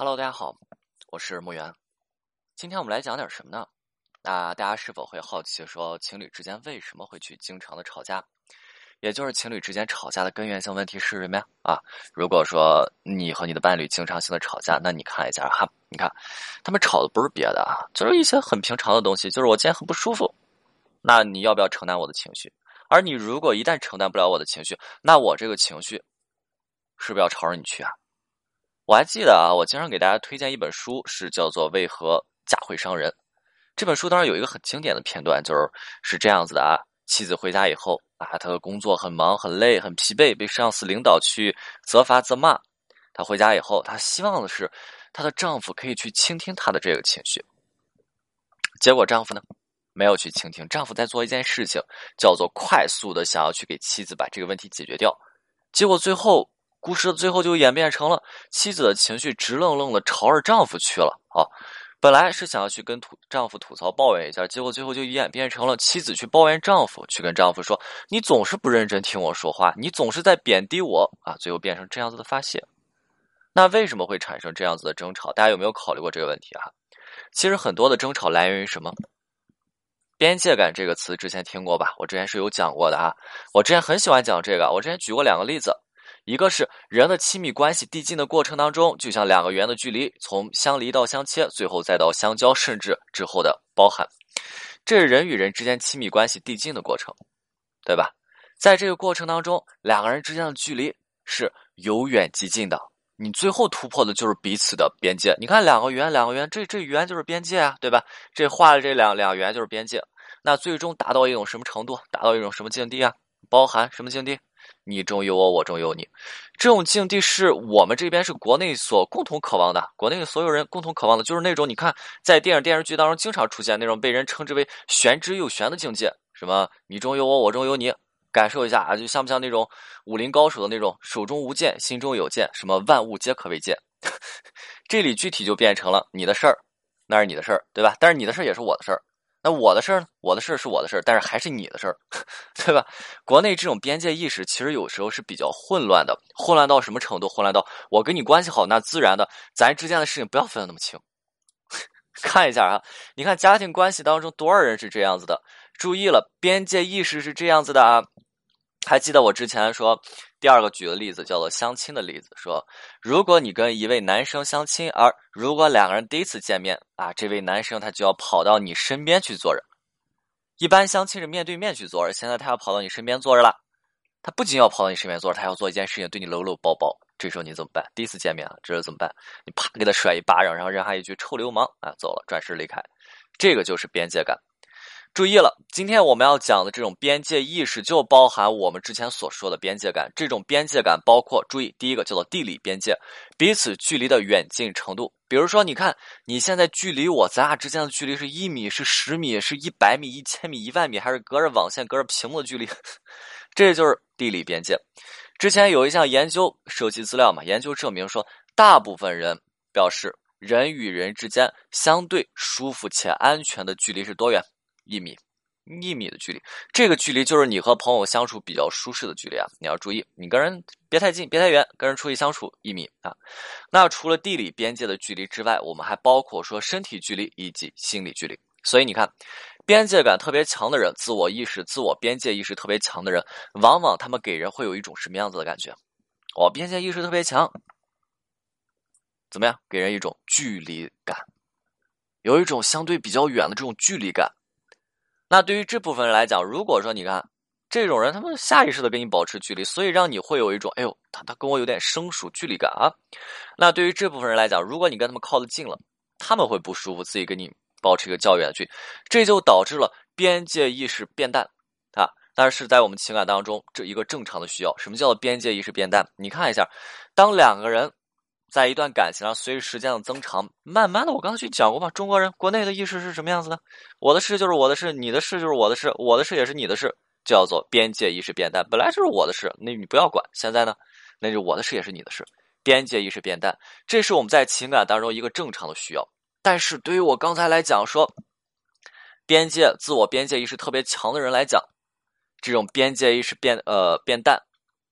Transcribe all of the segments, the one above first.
Hello，大家好，我是木源。今天我们来讲点什么呢？那大家是否会好奇，说情侣之间为什么会去经常的吵架？也就是情侣之间吵架的根源性问题是什么呀？啊，如果说你和你的伴侣经常性的吵架，那你看一下哈，你看他们吵的不是别的啊，就是一些很平常的东西，就是我今天很不舒服，那你要不要承担我的情绪？而你如果一旦承担不了我的情绪，那我这个情绪是不是要朝着你去啊？我还记得啊，我经常给大家推荐一本书，是叫做《为何家会伤人》。这本书当然有一个很经典的片段，就是是这样子的啊：妻子回家以后啊，她的工作很忙、很累、很疲惫，被上司领导去责罚、责骂。她回家以后，她希望的是她的丈夫可以去倾听她的这个情绪。结果丈夫呢，没有去倾听。丈夫在做一件事情，叫做快速的想要去给妻子把这个问题解决掉。结果最后。故事的最后就演变成了妻子的情绪直愣愣的朝着丈夫去了啊！本来是想要去跟吐丈夫吐槽抱怨一下，结果最后就演变成了妻子去抱怨丈夫，去跟丈夫说：“你总是不认真听我说话，你总是在贬低我啊！”最后变成这样子的发泄。那为什么会产生这样子的争吵？大家有没有考虑过这个问题啊？其实很多的争吵来源于什么？边界感这个词之前听过吧？我之前是有讲过的啊。我之前很喜欢讲这个，我之前举过两个例子。一个是人的亲密关系递进的过程当中，就像两个圆的距离，从相离到相切，最后再到相交，甚至之后的包含，这是人与人之间亲密关系递进的过程，对吧？在这个过程当中，两个人之间的距离是由远及近的，你最后突破的就是彼此的边界。你看两个圆，两个圆，这这圆就是边界啊，对吧？这画的这两两圆就是边界，那最终达到一种什么程度？达到一种什么境地啊？包含什么境地？你中有我，我中有你，这种境地是我们这边是国内所共同渴望的，国内所有人共同渴望的，就是那种你看在电影电视剧当中经常出现那种被人称之为玄之又玄的境界，什么你中有我，我中有你，感受一下啊，就像不像那种武林高手的那种手中无剑，心中有剑，什么万物皆可为剑，这里具体就变成了你的事儿，那是你的事儿，对吧？但是你的事儿也是我的事儿。那我的事儿呢？我的事儿是我的事儿，但是还是你的事儿，对吧？国内这种边界意识其实有时候是比较混乱的，混乱到什么程度？混乱到我跟你关系好，那自然的，咱之间的事情不要分的那么清。看一下啊，你看家庭关系当中多少人是这样子的？注意了，边界意识是这样子的啊。还记得我之前说第二个举的例子叫做相亲的例子，说如果你跟一位男生相亲，而如果两个人第一次见面啊，这位男生他就要跑到你身边去坐着。一般相亲是面对面去坐着，现在他要跑到你身边坐着了。他不仅要跑到你身边坐着，他要做一件事情，对你搂搂抱抱。这时候你怎么办？第一次见面啊，这时候怎么办？你啪给他甩一巴掌，然后扔下一句臭流氓啊，走了，转身离开。这个就是边界感。注意了，今天我们要讲的这种边界意识，就包含我们之前所说的边界感。这种边界感包括，注意，第一个叫做地理边界，彼此距离的远近程度。比如说，你看你现在距离我，咱俩之间的距离是一米、是十米、是一百米、一千米、一万米，还是隔着网线、隔着屏幕的距离？这就是地理边界。之前有一项研究收集资料嘛，研究证明说，大部分人表示，人与人之间相对舒服且安全的距离是多远？一米，一米的距离，这个距离就是你和朋友相处比较舒适的距离啊！你要注意，你跟人别太近，别太远，跟人出去相处一米啊。那除了地理边界的距离之外，我们还包括说身体距离以及心理距离。所以你看，边界感特别强的人，自我意识、自我边界意识特别强的人，往往他们给人会有一种什么样子的感觉？哦，边界意识特别强，怎么样？给人一种距离感，有一种相对比较远的这种距离感。那对于这部分人来讲，如果说你看这种人，他们下意识的跟你保持距离，所以让你会有一种哎呦，他他跟我有点生疏距离感啊。那对于这部分人来讲，如果你跟他们靠得近了，他们会不舒服，自己跟你保持一个较远的距离，这就导致了边界意识变淡啊。但是在我们情感当中，这一个正常的需要，什么叫做边界意识变淡？你看一下，当两个人。在一段感情上，随着时间的增长，慢慢的，我刚才去讲过嘛，中国人国内的意识是什么样子的？我的事就是我的事，你的事就是我的事，我的事也是你的事，叫做边界意识变淡。本来就是我的事，那你不要管。现在呢，那就我的事也是你的事，边界意识变淡，这是我们在情感当中一个正常的需要。但是对于我刚才来讲说，边界自我边界意识特别强的人来讲，这种边界意识变呃变淡，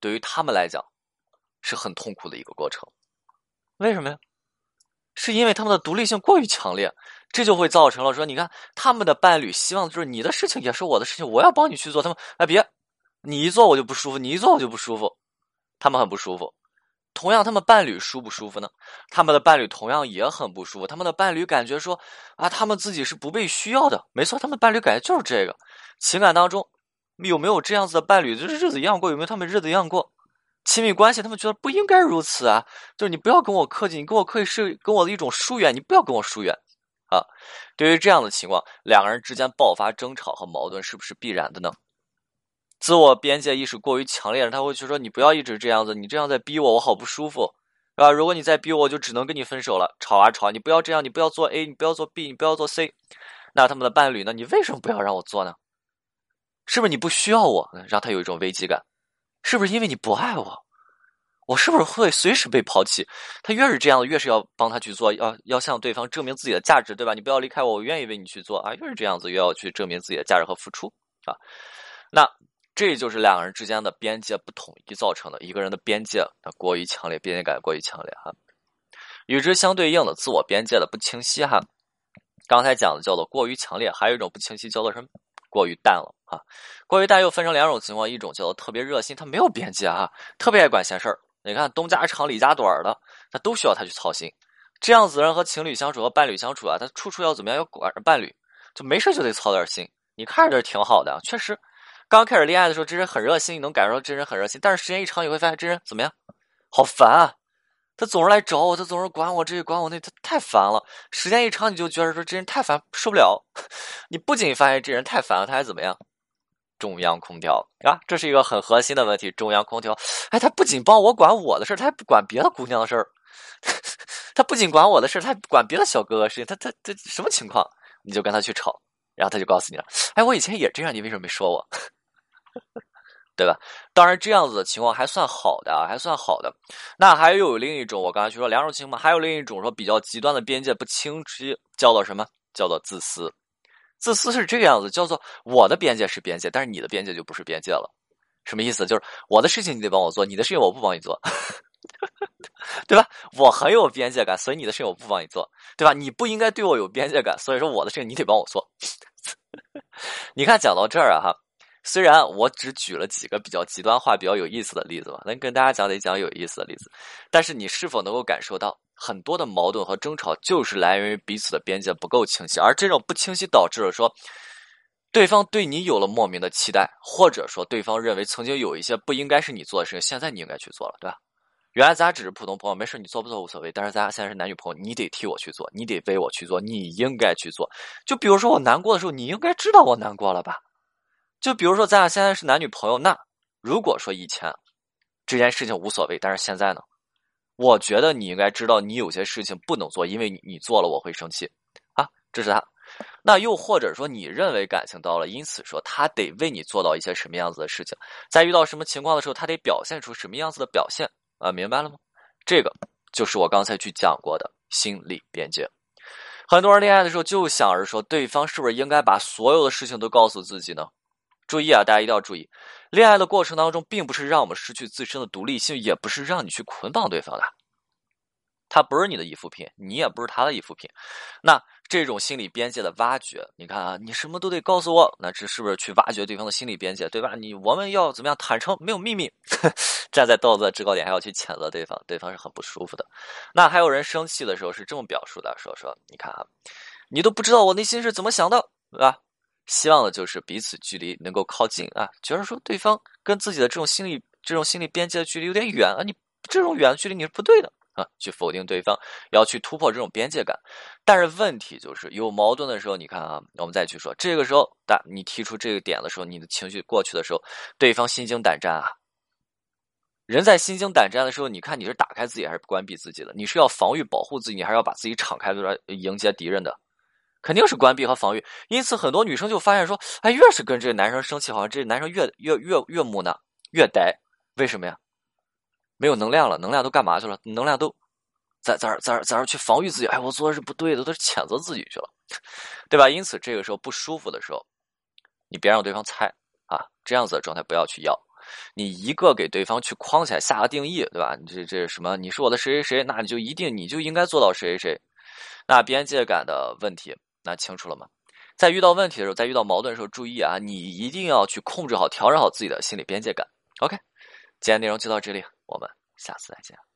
对于他们来讲是很痛苦的一个过程。为什么呀？是因为他们的独立性过于强烈，这就会造成了说，你看他们的伴侣希望就是你的事情也是我的事情，我要帮你去做。他们哎别，你一做我就不舒服，你一做我就不舒服，他们很不舒服。同样，他们伴侣舒不舒服呢？他们的伴侣同样也很不舒服。他们的伴侣感觉说啊，他们自己是不被需要的。没错，他们伴侣感觉就是这个。情感当中有没有这样子的伴侣？就是日子一样过，有没有他们日子一样过？亲密关系，他们觉得不应该如此啊！就是你不要跟我客气，你跟我客气是跟我的一种疏远，你不要跟我疏远啊！对于这样的情况，两个人之间爆发争吵和矛盾，是不是必然的呢？自我边界意识过于强烈了，他会去说你不要一直这样子，你这样在逼我，我好不舒服，是吧？如果你再逼，我就只能跟你分手了。吵啊吵，你不要这样，你不要做 A，你不要做 B，你不要做 C。那他们的伴侣呢？你为什么不要让我做呢？是不是你不需要我，让他有一种危机感？是不是因为你不爱我？我是不是会随时被抛弃？他越是这样，越是要帮他去做，要要向对方证明自己的价值，对吧？你不要离开我，我愿意为你去做啊！越是这样子，越要去证明自己的价值和付出啊。那这就是两个人之间的边界不统一造成的。一个人的边界过于强烈，边界感过于强烈哈。与之相对应的，自我边界的不清晰哈。刚才讲的叫做过于强烈，还有一种不清晰叫做什么？过于淡了啊！过于淡又分成两种情况，一种叫做特别热心，他没有边界啊，特别爱管闲事儿。你看东家长李家短的，他都需要他去操心。这样子人和情侣相处和伴侣相处啊，他处处要怎么样？要管着伴侣，就没事就得操点心。你看着这挺好的，确实，刚开始恋爱的时候，这人很热心，你能感受到这人很热心。但是时间一长，你会发现这人怎么样？好烦啊！他总是来找我，他总是管我这管我那，他太烦了。时间一长，你就觉得说这人太烦，受不了。你不仅发现这人太烦了，他还怎么样？中央空调啊，这是一个很核心的问题。中央空调，哎，他不仅帮我管我的事他还不管别的姑娘的事。他不仅管我的事他还管别的小哥哥事情。他他他什么情况？你就跟他去吵，然后他就告诉你了。哎，我以前也这样，你为什么没说我？对吧？当然，这样子的情况还算好的啊，还算好的。那还有另一种，我刚才就说两种情况，还有另一种说比较极端的边界不清晰，叫做什么？叫做自私。自私是这个样子，叫做我的边界是边界，但是你的边界就不是边界了。什么意思？就是我的事情你得帮我做，你的事情我不帮你做，对吧？我很有边界感，所以你的事情我不帮你做，对吧？你不应该对我有边界感，所以说我的事情你得帮我做。你看，讲到这儿啊，哈。虽然我只举了几个比较极端化、比较有意思的例子吧，能跟大家讲一讲有意思的例子，但是你是否能够感受到很多的矛盾和争吵就是来源于彼此的边界不够清晰，而这种不清晰导致了说，对方对你有了莫名的期待，或者说对方认为曾经有一些不应该是你做的事情，现在你应该去做了，对吧？原来咱只是普通朋友，没事你做不做无所谓，但是咱俩现在是男女朋友，你得替我去做，你得为我去做，你应该去做。就比如说我难过的时候，你应该知道我难过了吧？就比如说，咱俩现在是男女朋友，那如果说以前这件事情无所谓，但是现在呢，我觉得你应该知道，你有些事情不能做，因为你你做了我会生气啊，这是他。那又或者说，你认为感情到了，因此说他得为你做到一些什么样子的事情，在遇到什么情况的时候，他得表现出什么样子的表现啊？明白了吗？这个就是我刚才去讲过的心理边界。很多人恋爱的时候就想着说，对方是不是应该把所有的事情都告诉自己呢？注意啊，大家一定要注意，恋爱的过程当中，并不是让我们失去自身的独立性，也不是让你去捆绑对方的。他不是你的依附品，你也不是他的依附品。那这种心理边界的挖掘，你看啊，你什么都得告诉我，那这是不是去挖掘对方的心理边界，对吧？你我们要怎么样坦诚，没有秘密，站在道德制高点还要去谴责对方，对方是很不舒服的。那还有人生气的时候是这么表述的，说说，你看啊，你都不知道我内心是怎么想的，对吧？希望的就是彼此距离能够靠近啊，觉得说对方跟自己的这种心理、这种心理边界的距离有点远啊，你这种远的距离你是不对的啊，去否定对方，要去突破这种边界感。但是问题就是有矛盾的时候，你看啊，我们再去说，这个时候，但你提出这个点的时候，你的情绪过去的时候，对方心惊胆战啊。人在心惊胆战的时候，你看你是打开自己还是关闭自己的？你是要防御保护自己，你还是要把自己敞开出来迎接敌人的？肯定是关闭和防御，因此很多女生就发现说，哎，越是跟这个男生生气，好像这个男生越越越越木讷，越呆，为什么呀？没有能量了，能量都干嘛去了？能量都在在在在这去防御自己，哎，我做的是不对的，都是谴责自己去了，对吧？因此这个时候不舒服的时候，你别让对方猜啊，这样子的状态不要去要，你一个给对方去框起来下个定义，对吧？你这这什么？你是我的谁谁谁，那你就一定你就应该做到谁谁谁。那边界感的问题，那清楚了吗？在遇到问题的时候，在遇到矛盾的时候，注意啊，你一定要去控制好、调整好自己的心理边界感。OK，今天内容就到这里，我们下次再见。